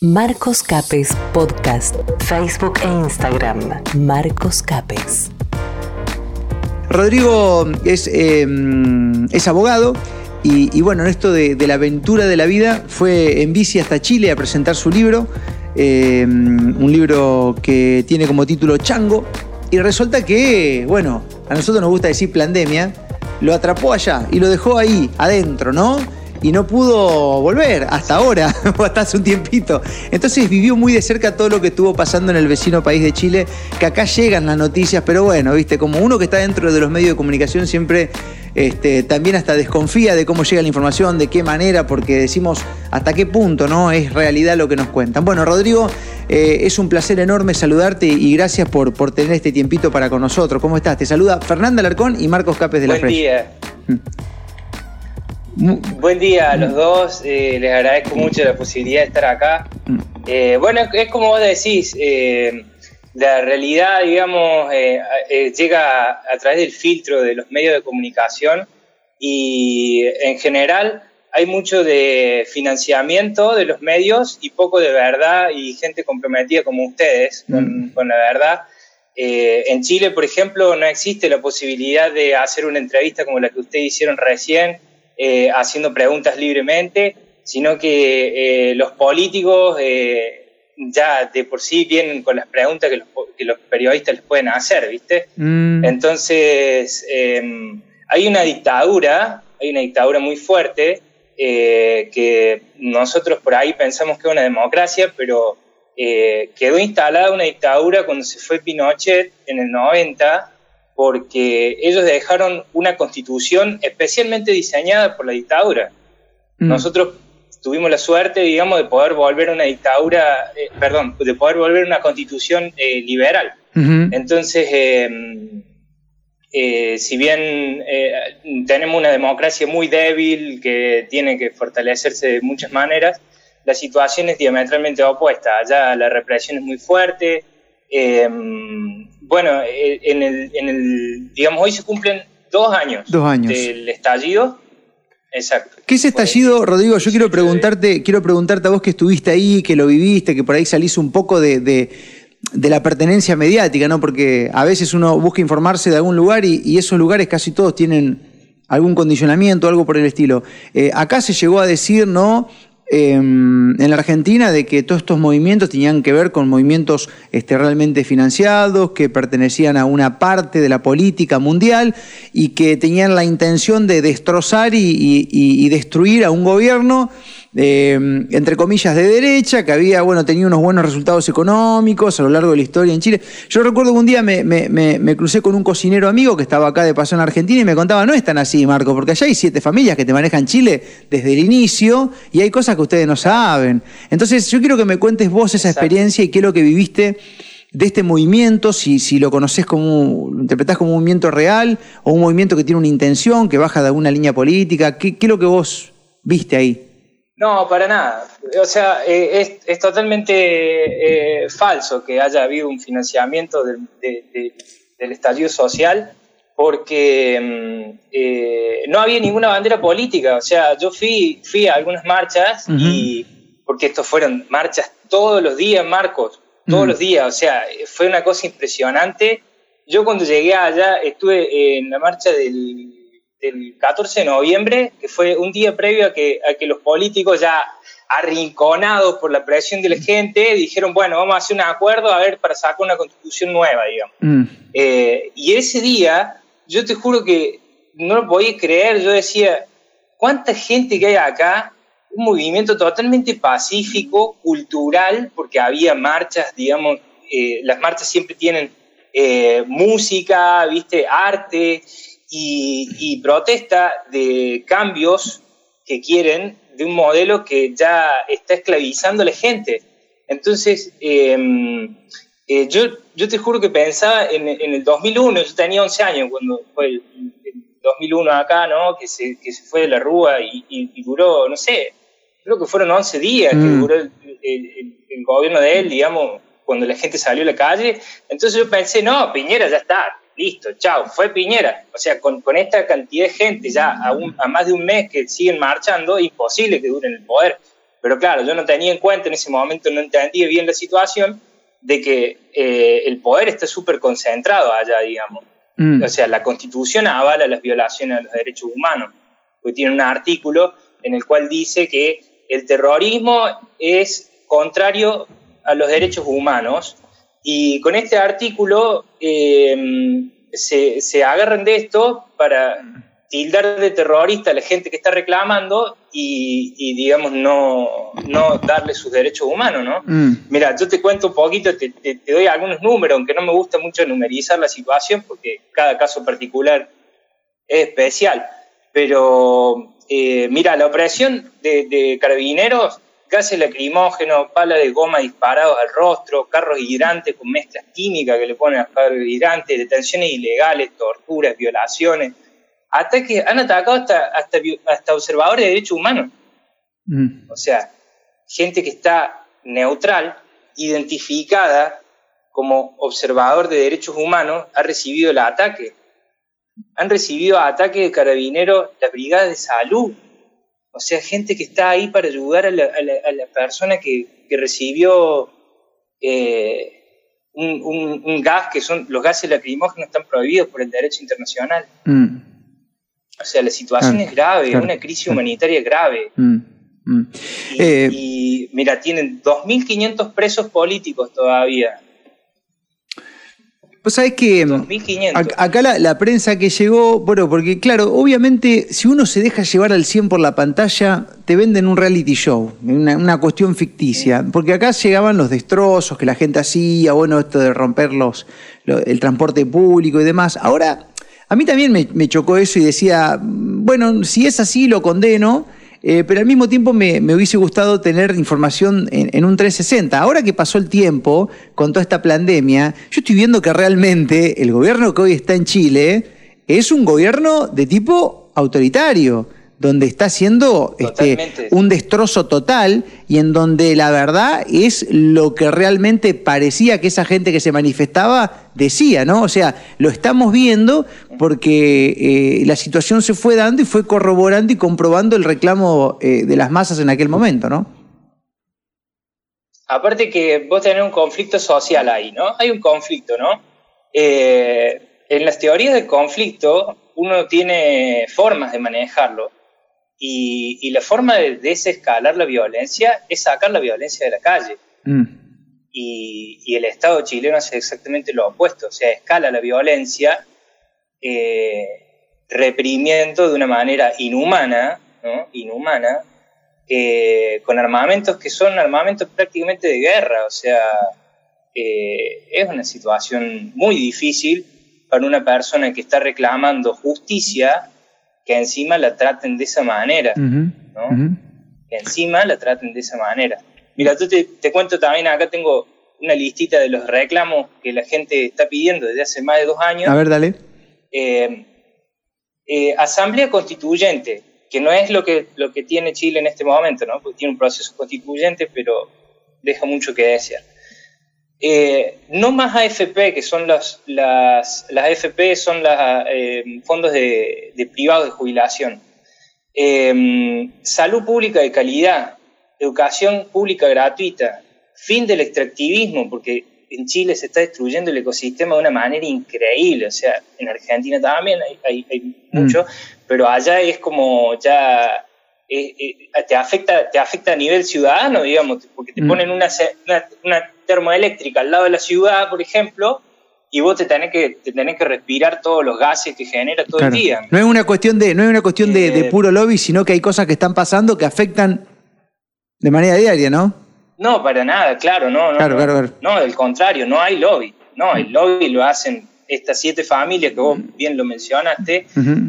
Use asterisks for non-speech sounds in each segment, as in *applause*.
Marcos Capes Podcast, Facebook e Instagram. Marcos Capes. Rodrigo es, eh, es abogado y, bueno, en esto de, la aventura de la vida fue en bici hasta Chile a presentar su libro, eh, un libro que tiene como título Chango y resulta que, bueno, a nosotros nos gusta decir pandemia, lo atrapó allá y lo dejó ahí, adentro, ¿no? Y no pudo volver hasta ahora, *laughs* o hasta hace un tiempito. Entonces vivió muy de cerca todo lo que estuvo pasando en el vecino país de Chile, que acá llegan las noticias, pero bueno, viste, como uno que está dentro de los medios de comunicación siempre este, también hasta desconfía de cómo llega la información, de qué manera, porque decimos hasta qué punto no es realidad lo que nos cuentan. Bueno, Rodrigo, eh, es un placer enorme saludarte y gracias por, por tener este tiempito para con nosotros. ¿Cómo estás? Te saluda Fernanda Alarcón y Marcos Capes de la Buen día. Buen día a los dos, eh, les agradezco mucho la posibilidad de estar acá. Eh, bueno, es como vos decís, eh, la realidad, digamos, llega a, través del filtro de los medios de comunicación y en general hay mucho de financiamiento de los medios y poco de verdad y gente comprometida como ustedes con, con la verdad. en Chile, por ejemplo, no existe la posibilidad de hacer una entrevista como la que ustedes hicieron recién eh, haciendo preguntas libremente, sino que eh, los políticos eh, ya de por sí vienen con las preguntas que los, que los periodistas les pueden hacer, ¿viste? Mm. Entonces, em, hay una dictadura, hay una dictadura muy fuerte, que nosotros por ahí pensamos que es una democracia, pero quedó instalada una dictadura cuando se fue Pinochet en el 90 porque ellos dejaron una constitución especialmente diseñada por la dictadura. Mm. Nosotros tuvimos la suerte, digamos, de poder volver a una dictadura, eh, perdón, de poder volver a una constitución eh, liberal. Entonces, em, eh, si bien tenemos una democracia muy débil que tiene que fortalecerse de muchas maneras, la situación es diametralmente opuesta. Allá la represión es muy fuerte. Bueno, eh, en el, en el, digamos, hoy se cumplen dos años, dos años. del estallido. Exacto. ¿Qué es estallido, Rodrigo? Yo quiero preguntarte, quiero preguntarte a vos que estuviste ahí, que lo viviste, que por ahí salís un poco de, de, la pertenencia mediática, ¿no? Porque a veces uno busca informarse de algún lugar y, y esos lugares casi todos tienen algún condicionamiento, algo por el estilo. Eh, acá se llegó a decir, ¿no? Em, en la Argentina de que todos estos movimientos tenían que ver con movimientos este, realmente financiados, que pertenecían a una parte de la política mundial y que tenían la intención de destrozar y destruir a un gobierno eh, entre comillas, de derecha, que había, bueno, tenía unos buenos resultados económicos a lo largo de la historia en Chile. Yo recuerdo que un día me, me, crucé con un cocinero amigo que estaba acá de paso en Argentina y me contaba, no es tan así, Marco, porque allá hay siete familias que te manejan Chile desde el inicio y hay cosas que ustedes no saben. Entonces, yo quiero que me cuentes vos esa experiencia y qué es lo que viviste de este movimiento, si, si lo conoces como, lo interpretás como un movimiento real o un movimiento que tiene una intención, que baja de alguna línea política, ¿qué, qué es lo que vos viste ahí? No, para nada. O sea, eh, es, totalmente eh, falso que haya habido un financiamiento del, del estallido social porque mm, eh, no había ninguna bandera política. O sea, yo fui, fui a algunas marchas y porque estos fueron marchas todos los días, Marcos, todos los días. O sea, fue una cosa impresionante. Yo cuando llegué allá estuve en la marcha del del 14 de noviembre, que fue un día previo a que, a que los políticos ya arrinconados por la presión de la gente, dijeron, bueno, vamos a hacer un acuerdo a ver para sacar una constitución nueva, digamos. Mm. Eh, y ese día, yo te juro que no lo podía creer, yo decía, ¿cuánta gente que hay acá? Un movimiento totalmente pacífico, cultural, porque había marchas, digamos, eh, las marchas siempre tienen eh, música, viste, arte, y, protesta de cambios que quieren de un modelo que ya está esclavizando a la gente. Entonces, em, eh, yo, yo te juro que pensaba en, el 2001, yo tenía 11 años cuando fue el, 2001 acá, ¿no? Que se, que se fue de la Rúa y, duró, no sé, creo que fueron 11 días que mm. duró el, el, gobierno de él, digamos, cuando la gente salió a la calle. Entonces yo pensé, no, Piñera ya está, listo, chao, fue Piñera. O sea, con, con esta cantidad de gente ya a, a, más de un mes que siguen marchando, imposible que duren el poder. Pero claro, yo no tenía en cuenta en ese momento, no entendía bien la situación de que eh, el poder está súper concentrado allá, digamos. Mm. O sea, la constitución avala las violaciones a los derechos humanos, porque tiene un artículo en el cual dice que el terrorismo es contrario a los derechos humanos y con este artículo eh, se, se agarran de esto para tildar de terrorista a la gente que está reclamando y, digamos, no, no darle sus derechos humanos, ¿no? Mm. Mira, yo te cuento un poquito, te, te, doy algunos números, aunque no me gusta mucho numerizar la situación porque cada caso particular es especial, pero eh, mira, la operación de, de carabineros gases lacrimógenos, pala de goma disparados al rostro, carros hidrantes con mezclas químicas que le ponen a los carros hidrantes, detenciones ilegales, torturas, violaciones, ataques, han atacado hasta, hasta, hasta observadores de derechos humanos. Mm. O sea, gente que está neutral, identificada como observador de derechos humanos, ha recibido el ataque. Han recibido ataques de carabineros, las brigadas de salud, o sea, gente que está ahí para ayudar a la, persona que, recibió eh, un, gas, que son los gases lacrimógenos están prohibidos por el derecho internacional. Mm. O sea, la situación es grave, una crisis humanitaria grave. Mm, mm. Eh, y, mira, tienen 2.500 presos políticos todavía. Pues sabés que acá la, prensa que llegó, bueno, porque claro, obviamente si uno se deja llevar al 100 por la pantalla, te venden un reality show, una, cuestión ficticia, porque acá llegaban los destrozos que la gente hacía, bueno, esto de romper los, el transporte público y demás. Ahora, a mí también me, me chocó eso y decía, bueno, si es así, lo condeno eh, pero al mismo tiempo me, hubiese gustado tener información en, un 360. Ahora que pasó el tiempo con toda esta pandemia, yo estoy viendo que realmente el gobierno que hoy está en Chile es un gobierno de tipo autoritario donde está haciendo este, un destrozo total y en donde la verdad es lo que realmente parecía que esa gente que se manifestaba decía, ¿no? O sea, lo estamos viendo porque eh, la situación se fue dando y fue corroborando y comprobando el reclamo eh, de las masas en aquel momento, ¿no? Aparte que vos tenés un conflicto social ahí, ¿no? Hay un conflicto, ¿no? Eh, en las teorías del conflicto uno tiene formas de manejarlo y, la forma de desescalar la violencia es sacar la violencia de la calle. Mm. Y, el Estado chileno hace exactamente lo opuesto, o sea, escala la violencia eh, reprimiendo de una manera inhumana, ¿no? inhumana, eh, con armamentos que son armamentos prácticamente de guerra, o sea, eh, es una situación muy difícil para una persona que está reclamando justicia que encima la traten de esa manera, ¿no? Que encima la traten de esa manera. Mira, tú te, cuento también, acá tengo una listita de los reclamos que la gente está pidiendo desde hace más de dos años. A ver, dale. Eh, eh, asamblea constituyente, que no es lo que, lo que tiene Chile en este momento, ¿no? Porque tiene un proceso constituyente, pero deja mucho que desear. Eh, no más AFP, que son las, las, las AFP son los eh, fondos de, privados de jubilación. Eh, salud pública de calidad, educación pública gratuita, fin del extractivismo, porque en Chile se está destruyendo el ecosistema de una manera increíble, o sea, en Argentina también hay, hay, mm. mucho, pero allá es como ya te, afecta, te afecta a nivel ciudadano, digamos, porque te mm. ponen una, una termoeléctrica al lado de la ciudad, por ejemplo, y vos te tenés que, te tenés que respirar todos los gases que genera todo el día. No es una cuestión, de, no es una cuestión de, eh, puro lobby, sino que hay cosas que están pasando que afectan de manera diaria, ¿no? No, para nada, claro, no. No, claro, no, claro, no del contrario, no hay lobby. No, el lobby lo hacen estas siete familias que vos bien lo mencionaste,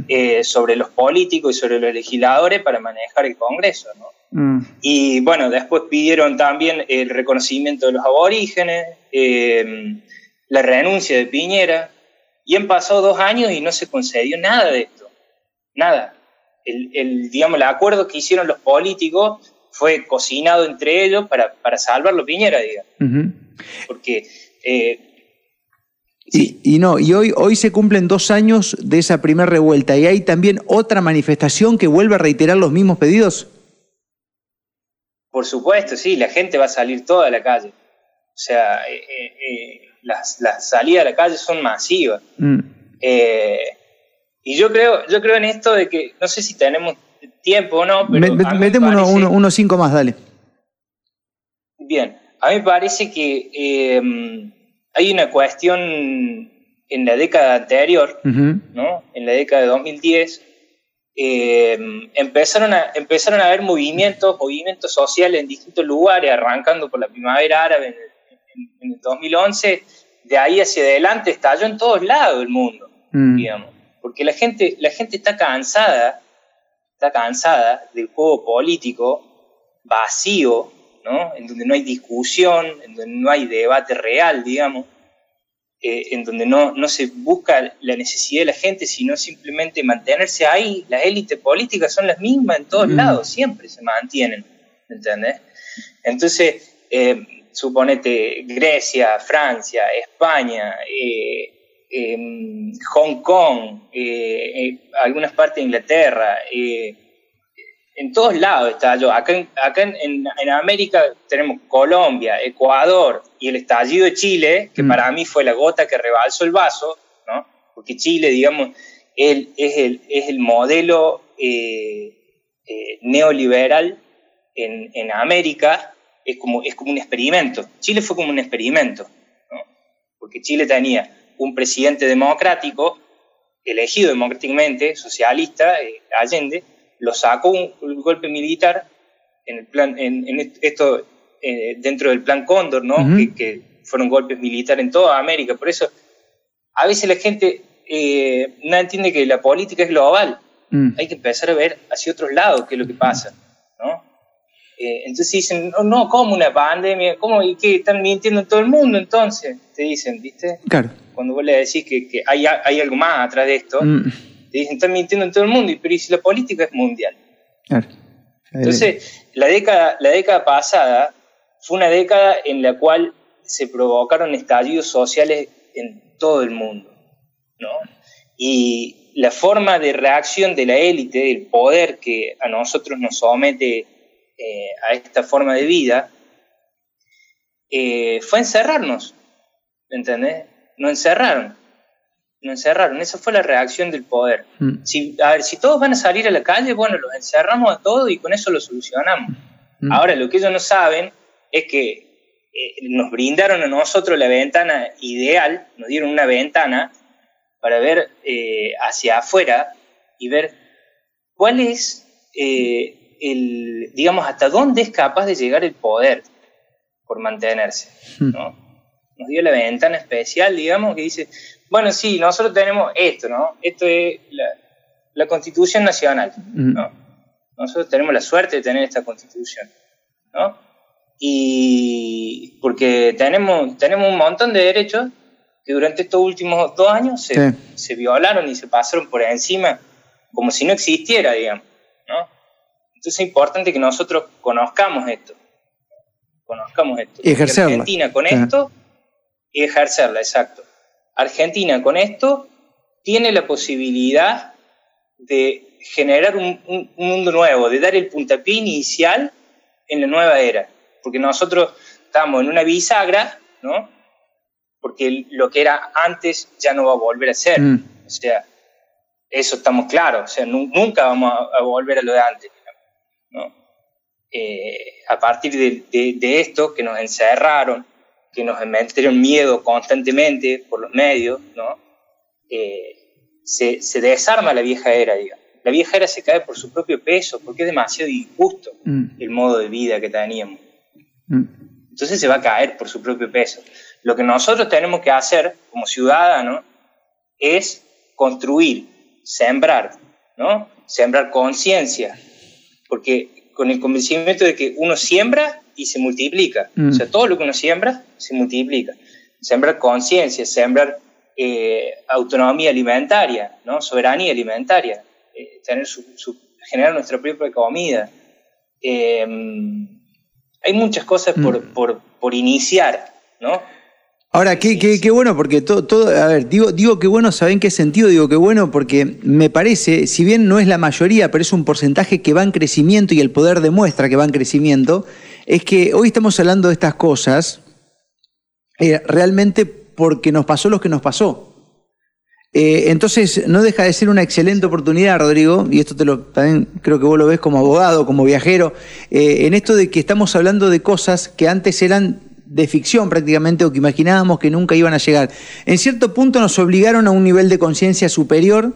eh, sobre los políticos y sobre los legisladores para manejar el Congreso, ¿no? Mm. Y bueno, después pidieron también el reconocimiento de los aborígenes, eh, la renuncia de Piñera, y han pasado dos años y no se concedió nada de esto, nada. El, digamos, el acuerdo que hicieron los políticos fue cocinado entre ellos para, para salvarlo Piñera, digamos. Porque... Eh, y, y, no, y hoy, hoy se cumplen dos años de esa primera revuelta y hay también otra manifestación que vuelve a reiterar los mismos pedidos. Por supuesto, sí, la gente va a salir toda a la calle. O sea, eh, eh, eh, las, las, salidas a la calle son masivas. Mm. y yo creo, yo creo en esto de que, no sé si tenemos tiempo o no, pero... metemos unos uno, uno, cinco más, dale. Bien, a mí me parece que hay una cuestión en la década anterior, ¿no? en la década de 2010, eh, empezaron, a, empezaron a haber movimientos, movimientos sociales en distintos lugares, arrancando por la primavera árabe en, el 2011, de ahí hacia adelante estalló en todos lados del mundo, mm. digamos, porque la gente, la gente está cansada, está cansada del juego político vacío, ¿no? en donde no hay discusión, en donde no hay debate real, digamos, eh, en donde no, no se busca la necesidad de la gente, sino simplemente mantenerse ahí. Las élites políticas son las mismas en todos mm. lados, siempre se mantienen, ¿entendés? Entonces, eh, suponete Grecia, Francia, España, eh, Hong Kong, algunas partes de Inglaterra, en todos lados yo. Acá, en, acá en, en, América tenemos Colombia, Ecuador y el estallido de Chile, que mm. para mí fue la gota que rebalsó el vaso, ¿no? porque Chile, digamos, es, el, es el modelo eh, eh, neoliberal en, en, América, es como, es como un experimento. Chile fue como un experimento, ¿no? porque Chile tenía un presidente democrático, elegido democráticamente, socialista, eh, Allende, lo sacó un, golpe militar en el plan, en, esto eh, dentro del plan Cóndor, ¿no? que, fueron golpes militares en toda América. Por eso, a veces la gente eh, no entiende que la política es global. Mm. Hay que empezar a ver hacia otros lados qué es lo que pasa, ¿no? Eh, entonces dicen, no, no, ¿cómo una pandemia? ¿Cómo? ¿Y qué? ¿Están mintiendo en todo el mundo entonces? Te dicen, ¿viste? Claro. Cuando vos le decís que, que hay, hay, algo más atrás de esto, mm te dicen, están mintiendo en todo el mundo, pero ¿y si la política es mundial? Entonces, la década, la década pasada fue una década en la cual se provocaron estallidos sociales en todo el mundo, ¿no? Y la forma de reacción de la élite, del poder que a nosotros nos somete eh, a esta forma de vida, eh, fue encerrarnos, ¿entendés? Nos encerraron nos encerraron. Esa fue la reacción del poder. Mm. Si, a ver, si todos van a salir a la calle, bueno, los encerramos a todos y con eso lo solucionamos. Mm. Ahora, lo que ellos no saben es que eh, nos brindaron a nosotros la ventana ideal, nos dieron una ventana para ver eh, hacia afuera y ver cuál es eh, el, digamos, hasta dónde es capaz de llegar el poder por mantenerse. Mm. ¿no? Nos dio la ventana especial, digamos, que dice, bueno, sí, nosotros tenemos esto, ¿no? Esto es la, Constitución Nacional, mm. ¿no? Nosotros tenemos la suerte de tener esta Constitución, ¿no? Y porque tenemos, tenemos un montón de derechos que durante estos últimos dos años se, se violaron y se pasaron por encima como si no existiera, digamos, ¿no? Entonces es importante que nosotros conozcamos esto, conozcamos esto. Y ejercerla. Argentina con esto y ejercerla, exacto. Argentina con esto tiene la posibilidad de generar un, mundo nuevo, de dar el puntapié inicial en la nueva era. Porque nosotros estamos en una bisagra, ¿no? Porque lo que era antes ya no va a volver a ser. Mm. O sea, eso estamos claros. O sea, nunca vamos a, volver a lo de antes, ¿no? Eh, a partir de esto que nos encerraron, que nos metieron miedo constantemente por los medios, ¿no? Eh, se, se, desarma la vieja era, digamos. La vieja era se cae por su propio peso, porque es demasiado injusto mm. el modo de vida que teníamos. Mm. Entonces se va a caer por su propio peso. Lo que nosotros tenemos que hacer como ciudadanos es construir, sembrar, ¿no? Sembrar conciencia, porque con el convencimiento de que uno siembra y se multiplica. O sea, mm. todo lo que uno siembra se multiplica. Sembrar conciencia, sembrar eh, autonomía alimentaria, ¿no? soberanía alimentaria, eh, tener su, generar nuestra propia comida. Em, hay muchas cosas por, mm. por, por, iniciar, ¿no? Ahora, qué, qué, qué, bueno, porque todo, todo, a ver, digo, digo que bueno, ¿saben qué sentido? Digo que bueno, porque me parece, si bien no es la mayoría, pero es un porcentaje que va en crecimiento y el poder demuestra que va en crecimiento, es que hoy estamos hablando de estas cosas eh, realmente porque nos pasó lo que nos pasó. Eh, entonces, no deja de ser una excelente oportunidad, Rodrigo, y esto te lo, también creo que vos lo ves como abogado, como viajero, eh, en esto de que estamos hablando de cosas que antes eran de ficción prácticamente o que imaginábamos que nunca iban a llegar. En cierto punto nos obligaron a un nivel de conciencia superior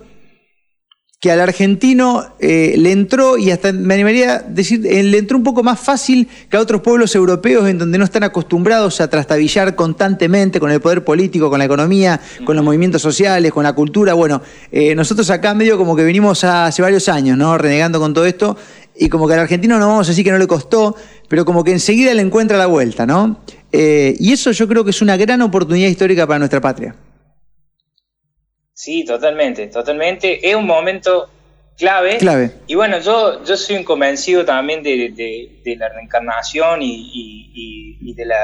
que al argentino eh, le entró, y hasta me animaría a decir, eh, le entró un poco más fácil que a otros pueblos europeos en donde no están acostumbrados a trastabillar constantemente con el poder político, con la economía, con los movimientos sociales, con la cultura. Bueno, eh, nosotros acá medio como que venimos hace varios años, ¿no? Renegando con todo esto, y como que al argentino no vamos a decir que no le costó, pero como que enseguida le encuentra la vuelta, ¿no? Eh, y eso yo creo que es una gran oportunidad histórica para nuestra patria. Sí, totalmente, totalmente. Es un momento clave. Clave. Y bueno, yo, yo soy un convencido también de, la reencarnación y, de la,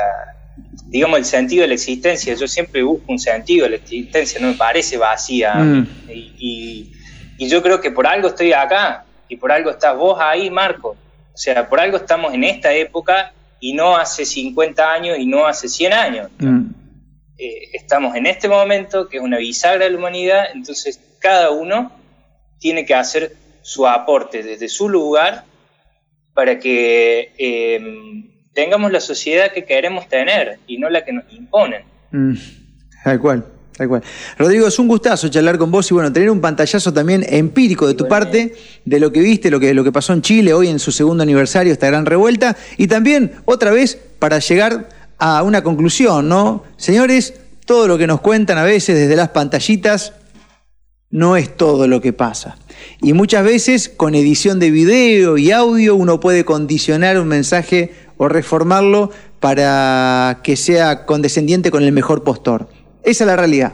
digamos, el sentido de la existencia. Yo siempre busco un sentido de la existencia, no me parece vacía. Mm. Y, y yo creo que por algo estoy acá y por algo estás vos ahí, Marco. O sea, por algo estamos en esta época y no hace 50 años y no hace 100 años. Mm. Eh, estamos en este momento, que es una bisagra de la humanidad, entonces cada uno tiene que hacer su aporte desde su lugar para que em, tengamos la sociedad que queremos tener y no la que nos imponen. Mm, tal cual. Rodrigo, es un gustazo charlar con vos y bueno, tener un pantallazo también empírico de tu parte, de lo que viste, lo que, lo que pasó en Chile hoy en su segundo aniversario, esta gran revuelta, y también otra vez para llegar a una conclusión, ¿no? Señores, todo lo que nos cuentan a veces desde las pantallitas no es todo lo que pasa. Y muchas veces con edición de video y audio uno puede condicionar un mensaje o reformarlo para que sea condescendiente con el mejor postor. Esa es la realidad.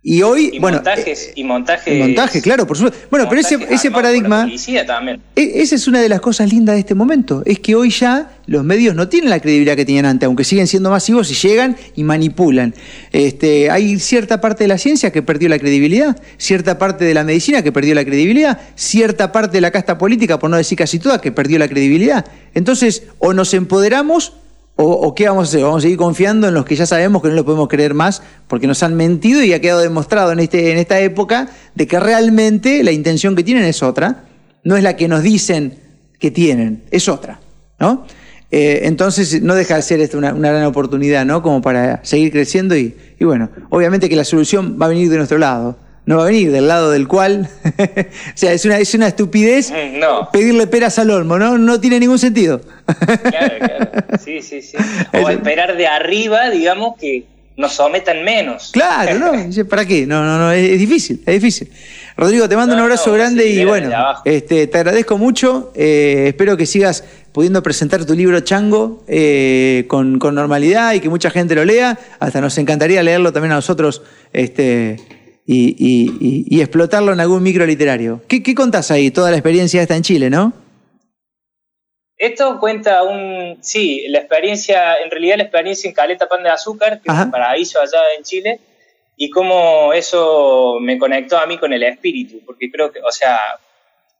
Y hoy, y bueno. Montajes, y montajes. Montaje, claro, por supuesto. Bueno, pero ese, ese paradigma. También. E, esa es una de las cosas lindas de este momento. Es que hoy ya los medios no tienen la credibilidad que tenían antes, aunque siguen siendo masivos y llegan y manipulan. Este, hay cierta parte de la ciencia que perdió la credibilidad, cierta parte de la medicina que perdió la credibilidad, cierta parte de la casta política, por no decir casi toda, que perdió la credibilidad. Entonces, o nos empoderamos o, qué vamos a hacer? ¿Vamos a seguir confiando en los que ya sabemos que no lo podemos creer más porque nos han mentido y ha quedado demostrado en, este, en esta época de que realmente la intención que tienen es otra, no es la que nos dicen que tienen, es otra, ¿no? Eh, entonces no deja de ser esta una, gran oportunidad, ¿no? Como para seguir creciendo y, y bueno, obviamente que la solución va a venir de nuestro lado no va a venir del lado del cual. *laughs* o sea, es una, es una estupidez mm, pedirle peras al olmo, ¿no? No tiene ningún sentido. claro, claro. Sí, sí, sí. O esperar de arriba, digamos, que nos sometan menos. Claro, ¿no? *laughs* ¿Para qué? No, no, no, es, difícil, es difícil. Rodrigo, te mando un abrazo grande y bueno, este, te agradezco mucho. Eh, espero que sigas pudiendo presentar tu libro Chango eh, con, con, normalidad y que mucha gente lo lea. Hasta nos encantaría leerlo también a nosotros. Este, y, explotarlo en algún micro literario. ¿Qué, ¿Qué contás ahí? Toda la experiencia está en Chile, ¿no? Esto cuenta un, sí, la experiencia, en realidad la experiencia en Caleta Pan de Azúcar, que es un paraíso allá en Chile, y cómo eso me conectó a mí con el espíritu, porque creo que, o sea,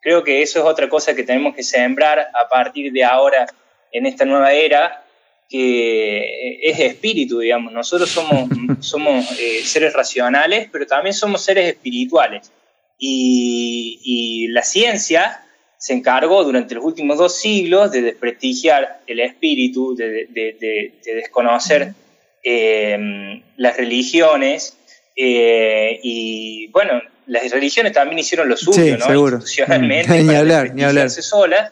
creo que eso es otra cosa que tenemos que sembrar a partir de ahora en esta nueva era, que es espíritu, digamos. Nosotros somos, *laughs* somos eh, seres racionales, pero también somos seres espirituales. Y, la ciencia se encargó durante los últimos dos siglos de desprestigiar el espíritu, de, desconocer em, las religiones. Eh, y bueno, las religiones también hicieron lo suyo, ¿no? Institucionalmente, *laughs* ni hablar, ni hablar. solas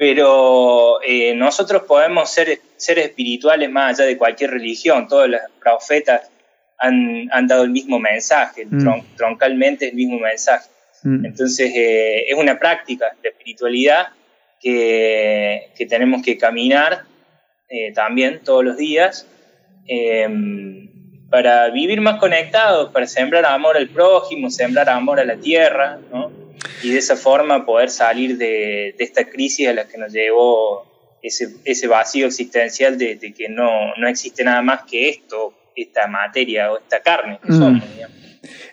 pero eh, nosotros podemos ser seres espirituales más allá de cualquier religión. Todos los profetas han, dado el mismo mensaje, mm. troncalmente el mismo mensaje. Mm. Entonces eh, es una práctica de espiritualidad que, tenemos que caminar eh, también todos los días em, para vivir más conectados, para sembrar amor al prójimo, sembrar amor a la tierra, ¿no? y de esa forma poder salir de, esta crisis a la que nos llevó ese, ese vacío existencial de, que no, no, existe nada más que esto, esta materia o esta carne que mm. somos,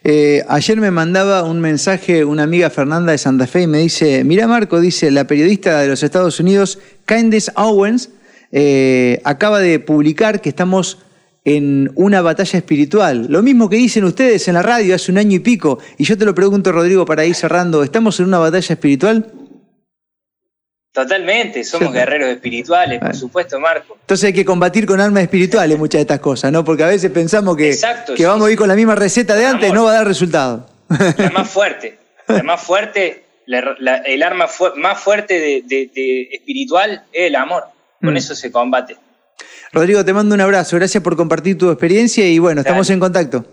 eh, ayer me mandaba un mensaje una amiga Fernanda de Santa Fe y me dice, mira Marco, dice, la periodista de los Estados Unidos, Candice Owens, eh, acaba de publicar que estamos en una batalla espiritual. Lo mismo que dicen ustedes en la radio hace un año y pico. Y yo te lo pregunto, Rodrigo, para ir cerrando, ¿estamos en una batalla espiritual? Totalmente, somos guerreros espirituales, por supuesto, Marco. Entonces hay que combatir con armas espirituales muchas de estas cosas, ¿no? Porque a veces pensamos que, que vamos a ir con la misma receta de antes, no va a dar resultado. La más fuerte, la más fuerte, el arma más fuerte de, espiritual es el amor. Con mm. eso se combate. Rodrigo, te mando un abrazo. Gracias por compartir tu experiencia y bueno, estamos en contacto.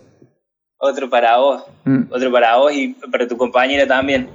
Otro para vos. Mm. Otro para vos y para tu compañera también.